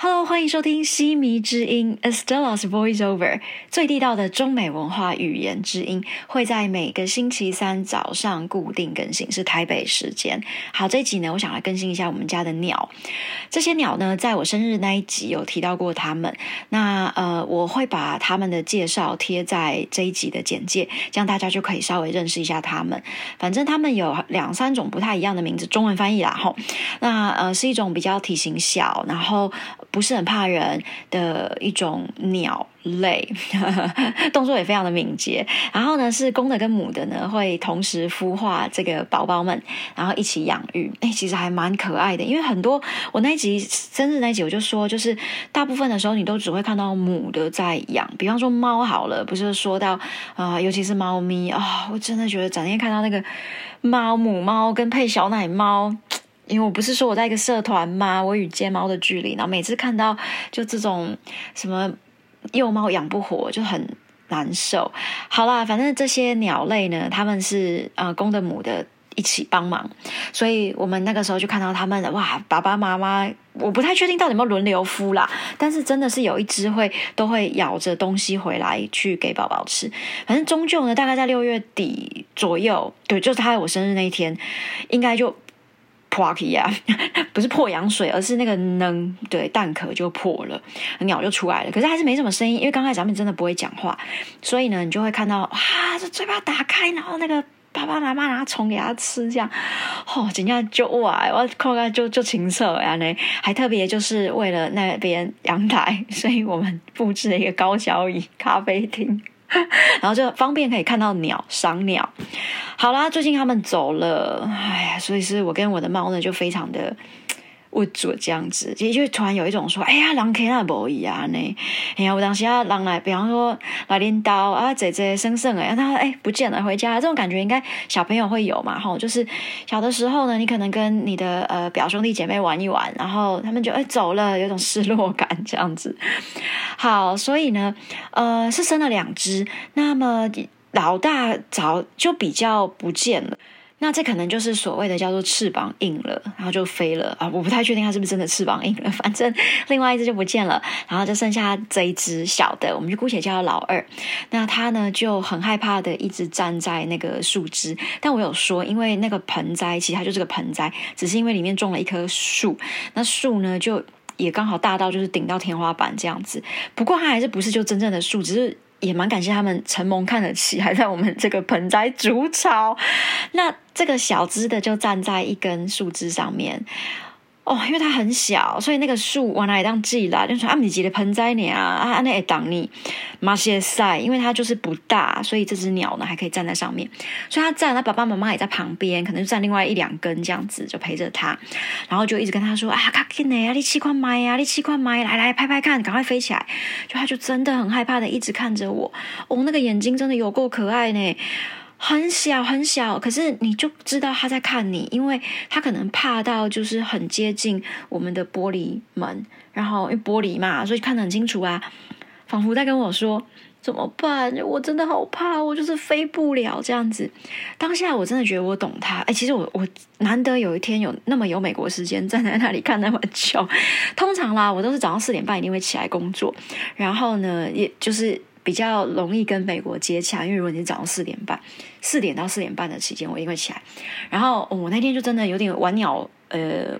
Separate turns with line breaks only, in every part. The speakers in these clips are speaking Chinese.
Hello，欢迎收听西迷之音 Estella's Voiceover，最地道的中美文化语言之音，会在每个星期三早上固定更新，是台北时间。好，这一集呢，我想来更新一下我们家的鸟。这些鸟呢，在我生日那一集有提到过它们。那呃，我会把它们的介绍贴在这一集的简介，这样大家就可以稍微认识一下它们。反正它们有两三种不太一样的名字，中文翻译啦吼。那呃，是一种比较体型小，然后。不是很怕人的一种鸟类，动作也非常的敏捷。然后呢，是公的跟母的呢，会同时孵化这个宝宝们，然后一起养育。哎，其实还蛮可爱的。因为很多我那一集生日那一集，我就说，就是大部分的时候，你都只会看到母的在养。比方说猫好了，不是说到啊，尤其是猫咪啊，我真的觉得整天看到那个猫母猫跟配小奶猫。因为我不是说我在一个社团吗？我与街猫的距离，然后每次看到就这种什么幼猫养不活，就很难受。好啦，反正这些鸟类呢，他们是呃公的母的一起帮忙，所以我们那个时候就看到他们哇，爸爸妈妈，我不太确定到底有没有轮流孵啦，但是真的是有一只会都会咬着东西回来去给宝宝吃。反正终究呢，大概在六月底左右，对，就是他在我生日那一天，应该就。破皮呀，不是破羊水，而是那个能对蛋壳就破了，鸟就出来了。可是还是没什么声音，因为刚开始咱们真的不会讲话，所以呢，你就会看到哇，这嘴巴打开，然后那个爸爸妈妈拿虫给它吃，这样哦，人家就哇，我看看就就清澈呀呢，还特别就是为了那边阳台，所以我们布置了一个高脚椅咖啡厅。然后就方便可以看到鸟赏鸟。好啦，最近他们走了，哎呀，所以是我跟我的猫呢就非常的。我做这样子，其实就突然有一种说：“哎呀，狼可那不一样呢。”哎呀，我当时要狼来，比方说来拎刀啊，姐姐生生哎，他哎不见了，回家这种感觉应该小朋友会有嘛？吼，就是小的时候呢，你可能跟你的呃表兄弟姐妹玩一玩，然后他们就哎走了，有种失落感这样子。好，所以呢，呃，是生了两只，那么老大早就比较不见了。那这可能就是所谓的叫做翅膀硬了，然后就飞了啊！我不太确定它是不是真的翅膀硬了，反正另外一只就不见了，然后就剩下这一只小的，我们就姑且叫它老二。那它呢就很害怕的一直站在那个树枝，但我有说，因为那个盆栽其实它就是个盆栽，只是因为里面种了一棵树，那树呢就也刚好大到就是顶到天花板这样子。不过它还是不是就真正的树，只是。也蛮感谢他们承蒙看得起，还在我们这个盆栽筑巢。那这个小枝的就站在一根树枝上面。哦，因为它很小，所以那个树往哪里当寄啦？就说阿米吉的盆栽鸟啊，啊那也挡你马歇塞，因为它就是不大，所以这只鸟呢还可以站在上面。所以它站，它爸爸妈妈也在旁边，可能就站另外一两根这样子，就陪着它，然后就一直跟他说：“啊，卡紧呢，啊，你气块麦啊，你气块麦，来来拍拍看，赶快飞起来！”就它就真的很害怕的一直看着我，哦，那个眼睛真的有够可爱呢。很小很小，可是你就知道他在看你，因为他可能怕到就是很接近我们的玻璃门，然后因为玻璃嘛，所以看得很清楚啊，仿佛在跟我说怎么办？我真的好怕，我就是飞不了这样子。当下我真的觉得我懂他，哎，其实我我难得有一天有那么有美国时间站在那里看那么久。通常啦，我都是早上四点半一定会起来工作，然后呢，也就是。比较容易跟美国接洽，因为如果你是早上四点半，四点到四点半的期间，我一定会起来。然后我那天就真的有点玩鸟，呃。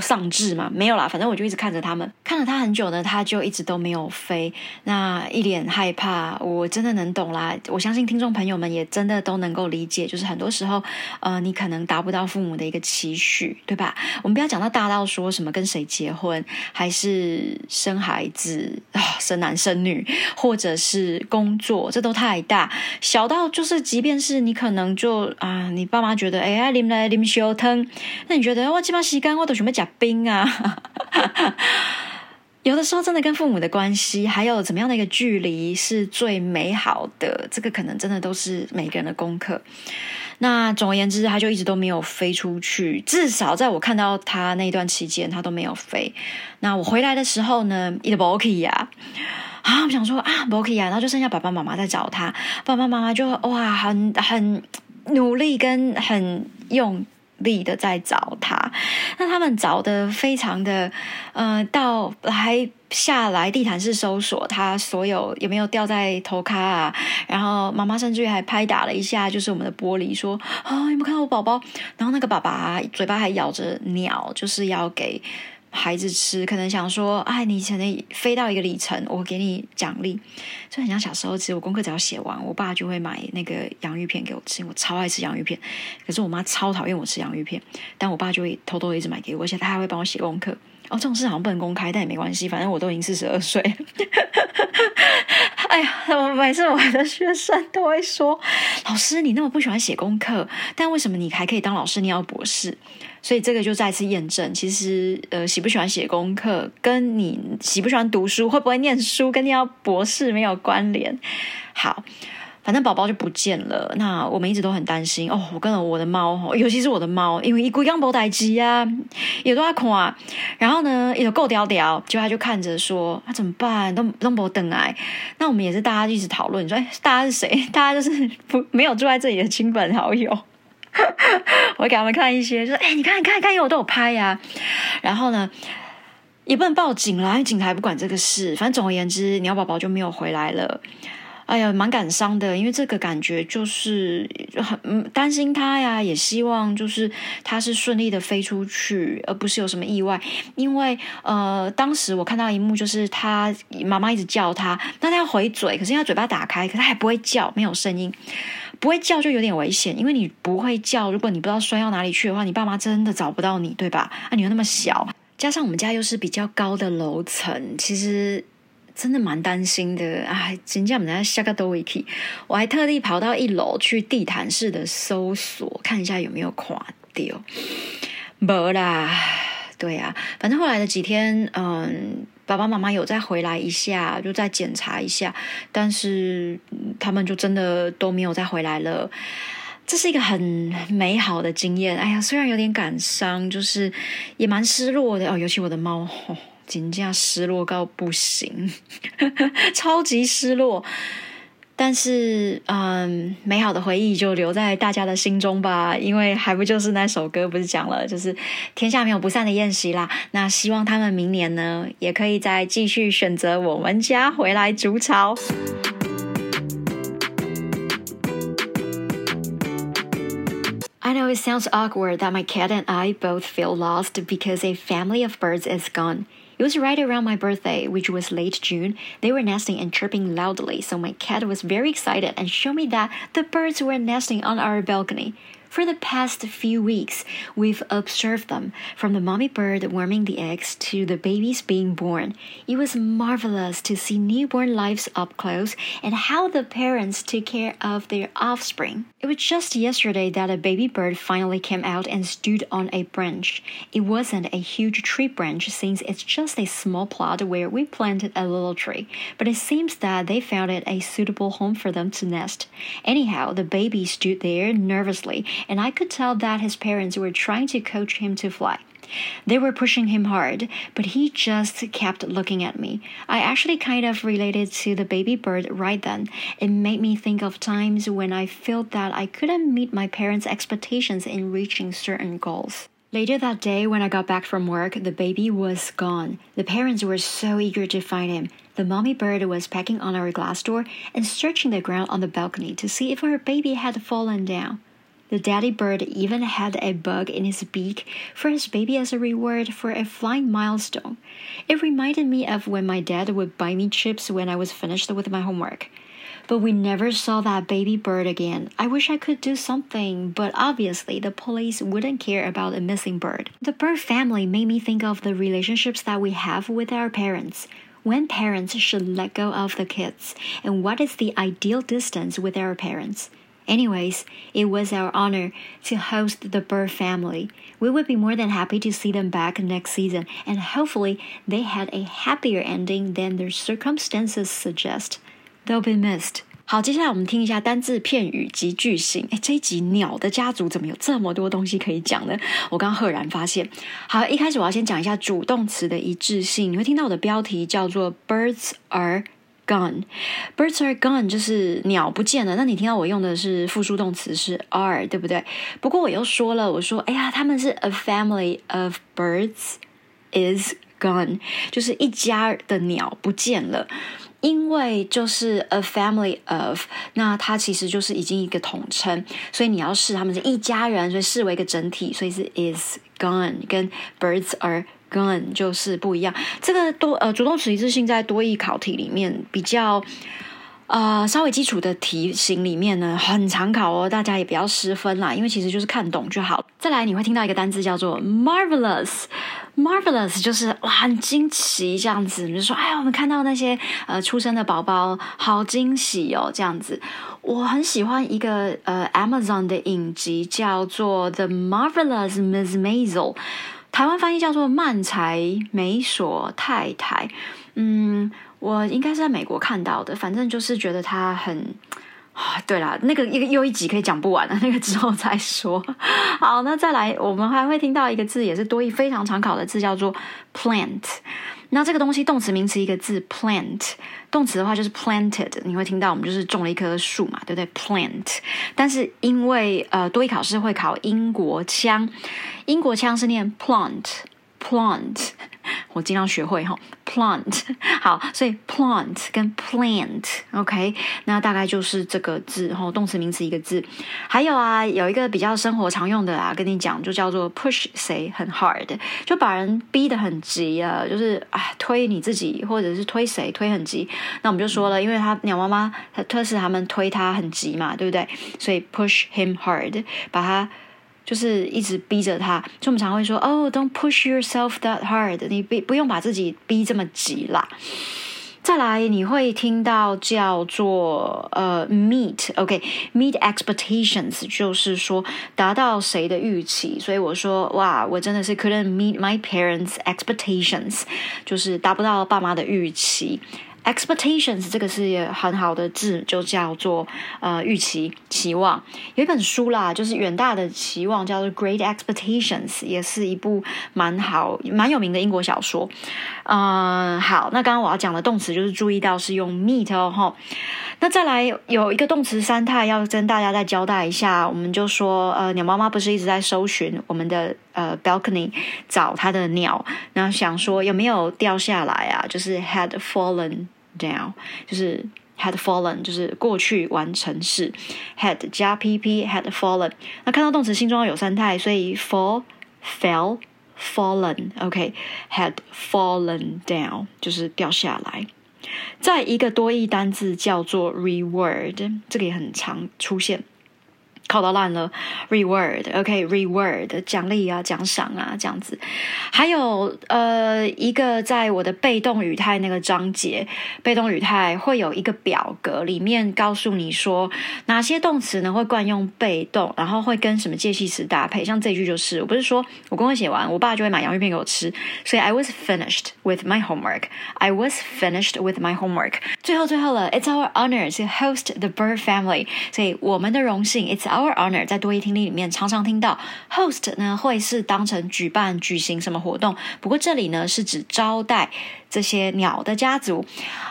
丧志嘛，没有啦，反正我就一直看着他们，看了他很久呢，他就一直都没有飞，那一脸害怕，我真的能懂啦。我相信听众朋友们也真的都能够理解，就是很多时候，呃，你可能达不到父母的一个期许，对吧？我们不要讲到大到说什么跟谁结婚，还是生孩子啊，生男生女，或者是工作，这都太大。小到就是，即便是你可能就啊，你爸妈觉得，哎呀，啉来啉烧汤，那你觉得我起码时间我都准备。假冰啊，有的时候真的跟父母的关系，还有怎么样的一个距离是最美好的，这个可能真的都是每个人的功课。那总而言之，他就一直都没有飞出去，至少在我看到他那段期间，他都没有飞。那我回来的时候呢，一直不 OK 呀，啊，我想说啊，不 OK 呀，然后就剩下爸爸妈妈在找他，爸爸妈妈就哇，很很努力跟很用。力的在找他。那他们找的非常的，呃，到还下来地毯式搜索他所有有没有掉在头卡啊，然后妈妈甚至于还拍打了一下，就是我们的玻璃，说啊，有没有看到我宝宝？然后那个爸爸嘴巴还咬着鸟，就是要给。孩子吃，可能想说，哎，你可能飞到一个里程，我给你奖励。就很像小时候，其实我功课只要写完，我爸就会买那个洋芋片给我吃。我超爱吃洋芋片，可是我妈超讨厌我吃洋芋片，但我爸就会偷偷一直买给我，而且他还会帮我写功课。哦，这种事好像不能公开，但也没关系，反正我都已经四十二岁。哎呀，我每次我的学生都会说：“老师，你那么不喜欢写功课，但为什么你还可以当老师？你要博士？”所以这个就再次验证，其实呃，喜不喜欢写功课，跟你喜不喜欢读书，会不会念书，跟你要博士没有关联。好，反正宝宝就不见了。那我们一直都很担心哦。我跟了我的猫，尤其是我的猫，因为一龟刚博代机啊，也都在看。然后呢，也够屌屌，就他就看着说：“那怎么办？都都不等来。”那我们也是大家一直讨论说：“哎，大家是谁？大家就是不没有住在这里的亲朋好友。”我给他们看一些，就说：“哎，你看，你看，看，因为我都有拍呀。”然后呢，也不能报警啦，因为警察不管这个事。反正总而言之，鸟宝宝就没有回来了。哎呀，蛮感伤的，因为这个感觉就是很担心他呀，也希望就是他是顺利的飞出去，而不是有什么意外。因为呃，当时我看到一幕，就是他妈妈一直叫他，那他要回嘴，可是他嘴巴打开，可他还不会叫，没有声音。不会叫就有点危险，因为你不会叫，如果你不知道摔到哪里去的话，你爸妈真的找不到你，对吧？啊，你又那么小，加上我们家又是比较高的楼层，其实真的蛮担心的。哎，真叫我们家下个都 k 我还特地跑到一楼去地毯式的搜索，看一下有没有垮掉。没啦，对呀，反正后来的几天，嗯。爸爸妈妈有再回来一下，就再检查一下，但是他们就真的都没有再回来了。这是一个很美好的经验。哎呀，虽然有点感伤，就是也蛮失落的哦。尤其我的猫，紧张失落到不行，超级失落。但是，嗯，美好的回忆就留在大家的心中吧，因为还不就是那首歌不是讲了，就是天下没有不散的宴席啦。那希望他们明年呢，也可以再继续选择我们家回来筑巢。I know it sounds awkward that my cat and I both feel lost because a family of birds is gone. It was right around my birthday, which was late June. They were nesting and chirping loudly, so my cat was very excited and showed me that the birds were nesting on our balcony. For the past few weeks, we've observed them, from the mommy bird warming the eggs to the babies being born. It was marvelous to see newborn lives up close and how the parents took care of their offspring. It was just yesterday that a baby bird finally came out and stood on a branch. It wasn't a huge tree branch since it's just a small plot where we planted a little tree, but it seems that they found it a suitable home for them to nest. Anyhow, the baby stood there nervously and I could tell that his parents were trying to coach him to fly. They were pushing him hard, but he just kept looking at me. I actually kind of related to the baby bird right then. It made me think of times when I felt that I couldn't meet my parents' expectations in reaching certain goals. Later that day, when I got back from work, the baby was gone. The parents were so eager to find him. The mommy bird was pecking on our glass door and searching the ground on the balcony to see if her baby had fallen down. The daddy bird even had a bug in his beak for his baby as a reward for a flying milestone. It reminded me of when my dad would buy me chips when I was finished with my homework. But we never saw that baby bird again. I wish I could do something, but obviously the police wouldn't care about a missing bird. The bird family made me think of the relationships that we have with our parents when parents should let go of the kids, and what is the ideal distance with our parents. Anyways, it was our honor to host the Bird family. We would be more than happy to see them back next season, and hopefully, they had a happier ending than their circumstances suggest. They'll be missed. 好，接下来我们听一下单字、片语及句型。哎，这一集鸟的家族怎么有这么多东西可以讲呢？我刚赫然发现。好，一开始我要先讲一下主动词的一致性。你会听到我的标题叫做 “Birds are”。 Gone. Birds are gone 就是鸟不见了。那你听到我用的是复数动词是 are，对不对？不过我又说了，我说哎呀，他们是 a family of birds is gone，就是一家的鸟不见了。因为就是 a family of，那它其实就是已经一个统称，所以你要视他们是一家人，所以视为一个整体，所以是 is gone，跟 birds are gone 就是不一样。这个多呃主动词一致性在多义考题里面比较。呃，稍微基础的题型里面呢，很常考哦，大家也不要失分啦，因为其实就是看懂就好。再来，你会听到一个单字叫做 marvelous，marvelous 就是哇，很惊奇这样子。你就说，哎呀，我们看到那些呃出生的宝宝，好惊喜哦，这样子。我很喜欢一个呃 Amazon 的影集，叫做 The Marvelous Miss Maisel，台湾翻译叫做曼才美索太太。嗯。我应该是在美国看到的，反正就是觉得他很 啊，对啦，那个一个又一集可以讲不完了，那个之后再说。好，那再来，我们还会听到一个字，也是多义非常常考的字，叫做 plant。那这个东西动词名词一个字 plant，动词的话就是 planted。你会听到我们就是种了一棵树嘛，对不对？plant。但是因为呃多一考试会考英国腔，英国腔是念 plant Plant。我尽量学会哈，plant 好，所以 plant 跟 plant，OK，那大概就是这个字哈，动词名词一个字。还有啊，有一个比较生活常用的啊，跟你讲，就叫做 push 谁很 hard，就把人逼得很急啊，就是啊推你自己或者是推谁推很急。那我们就说了，因为他鸟妈妈他特是他们推他很急嘛，对不对？所以 push him hard，把他。就是一直逼着他，所以我们常会说：“哦，Don't push yourself that hard。”你不不用把自己逼这么急啦。再来，你会听到叫做呃，meet，OK，meet expectations，就是说达到谁的预期。所以我说，哇，我真的是 couldn't meet my parents' expectations，就是达不到爸妈的预期。Expectations 这个是很好的字，就叫做呃预期、期望。有一本书啦，就是远大的期望，叫做《Great Expectations》，也是一部蛮好、蛮有名的英国小说。嗯，好，那刚刚我要讲的动词就是注意到是用 meet 哦，哈。那再来有一个动词三态要跟大家再交代一下，我们就说呃，鸟妈妈不是一直在搜寻我们的呃 balcony 找它的鸟，然后想说有没有掉下来啊？就是 had fallen down，就是 had fallen，就是过去完成式 had 加 pp had fallen。那看到动词心中有三态，所以 fall fell fallen，OK，had fallen down 就是掉下来。在一个多义单字叫做 reward，这个也很常出现。考到烂了，reward，OK，reward，奖励啊，奖赏啊，这样子。还有呃，一个在我的被动语态那个章节，被动语态会有一个表格，里面告诉你说哪些动词呢会惯用被动，然后会跟什么介系词搭配。像这句就是，我不是说我功课写完，我爸就会买洋芋片给我吃，所以 I was finished with my homework. I was finished with my homework. 最后最后了，It's our honor to host the Bird family，所以我们的荣幸，It's our Our honor 在多义听力里面常常听到。Host 呢会是当成举办举行什么活动，不过这里呢是指招待这些鸟的家族。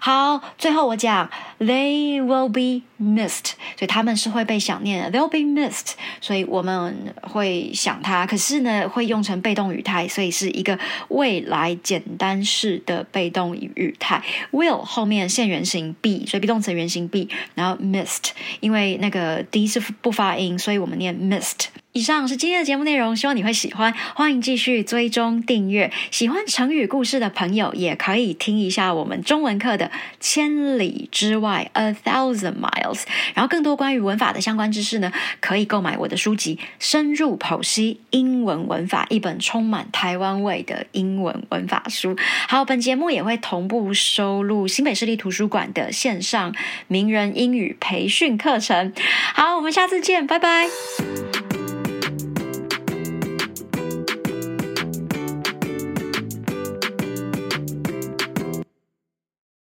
好，最后我讲 they will be missed，所以他们是会被想念的。They'll be missed，所以我们会想他，可是呢会用成被动语态，所以是一个未来简单式的被动语态。Will 后面现原形 be，所以 be 动词原形 be，然后 missed，因为那个 d 是不发。音，所以我们念 missed。以上是今天的节目内容，希望你会喜欢。欢迎继续追踪订阅。喜欢成语故事的朋友，也可以听一下我们中文课的《千里之外》（A Thousand Miles）。然后更多关于文法的相关知识呢，可以购买我的书籍《深入剖析英文文法》，一本充满台湾味的英文文法书。好，本节目也会同步收录新北市立图书馆的线上名人英语培训课程。好，我们下次见，拜拜。